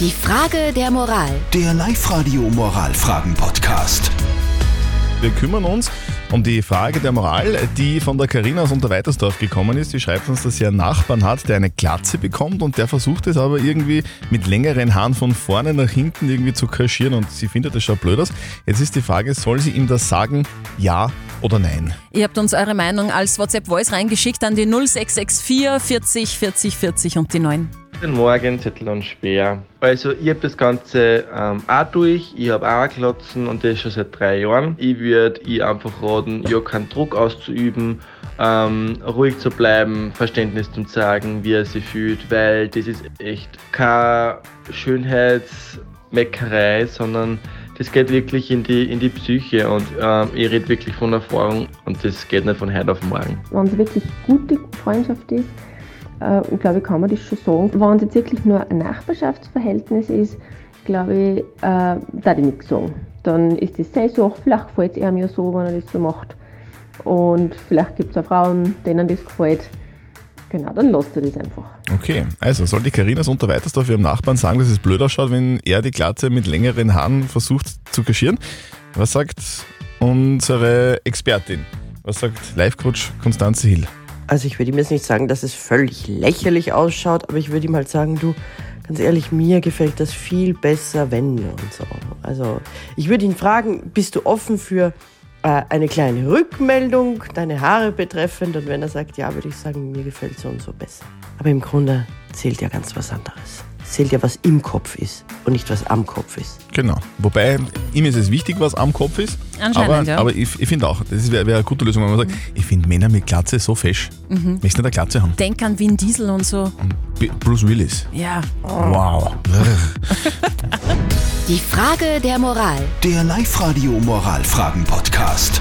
Die Frage der Moral. Der Live-Radio Moralfragen-Podcast. Wir kümmern uns um die Frage der Moral, die von der Karina aus Unterweitersdorf gekommen ist. Sie schreibt uns, dass sie einen Nachbarn hat, der eine Glatze bekommt und der versucht es aber irgendwie mit längeren Haaren von vorne nach hinten irgendwie zu kaschieren und sie findet das schon blöd aus. Jetzt ist die Frage, soll sie ihm das sagen, ja oder nein? Ihr habt uns eure Meinung als WhatsApp-Voice reingeschickt an die 0664 40 40 40 und die 9. Guten Morgen, Zettel und Speer. Also, ich habe das Ganze ähm, auch durch. Ich habe auch Klotzen und das schon seit drei Jahren. Ich würde ihr einfach raten, ja keinen Druck auszuüben, ähm, ruhig zu bleiben, Verständnis zu zeigen, wie er sich fühlt, weil das ist echt keine Schönheitsmeckerei, sondern das geht wirklich in die, in die Psyche und ähm, ich rede wirklich von Erfahrung und das geht nicht von heute auf morgen. Wenn es wirklich gute Freundschaft ist, äh, glaube ich, kann man das schon sagen. Wenn es jetzt wirklich nur ein Nachbarschaftsverhältnis ist, glaube ich, äh, da ich nichts sagen. Dann ist das seine Sache, vielleicht gefällt es ihm ja so, wenn er das so macht. Und vielleicht gibt es auch Frauen, denen das gefällt. Genau, dann lasst er das einfach. Okay, also soll die Karina aus Unterweitersdorf ihrem Nachbarn sagen, dass es blöd ausschaut, wenn er die Glatze mit längeren Haaren versucht zu kaschieren? Was sagt unsere Expertin? Was sagt Live-Coach Konstanze Hill? Also ich würde ihm jetzt nicht sagen, dass es völlig lächerlich ausschaut, aber ich würde ihm halt sagen, du, ganz ehrlich, mir gefällt das viel besser, wenn und so. Also ich würde ihn fragen, bist du offen für äh, eine kleine Rückmeldung, deine Haare betreffend? Und wenn er sagt, ja, würde ich sagen, mir gefällt so und so besser. Aber im Grunde zählt ja ganz was anderes. Zählt ja, was im Kopf ist und nicht, was am Kopf ist. Genau. Wobei, ihm ist es wichtig, was am Kopf ist. Anscheinend, aber, ja. aber ich, ich finde auch, das wäre wär eine gute Lösung, wenn man sagt, ich finde Männer mit Glatze so fesch. Mhm. Möchtest nicht eine Glatze haben? Denk an Vin Diesel und so. B- Bruce Willis. Ja. Wow. Die Frage der Moral. Der Live-Radio Moralfragen-Podcast.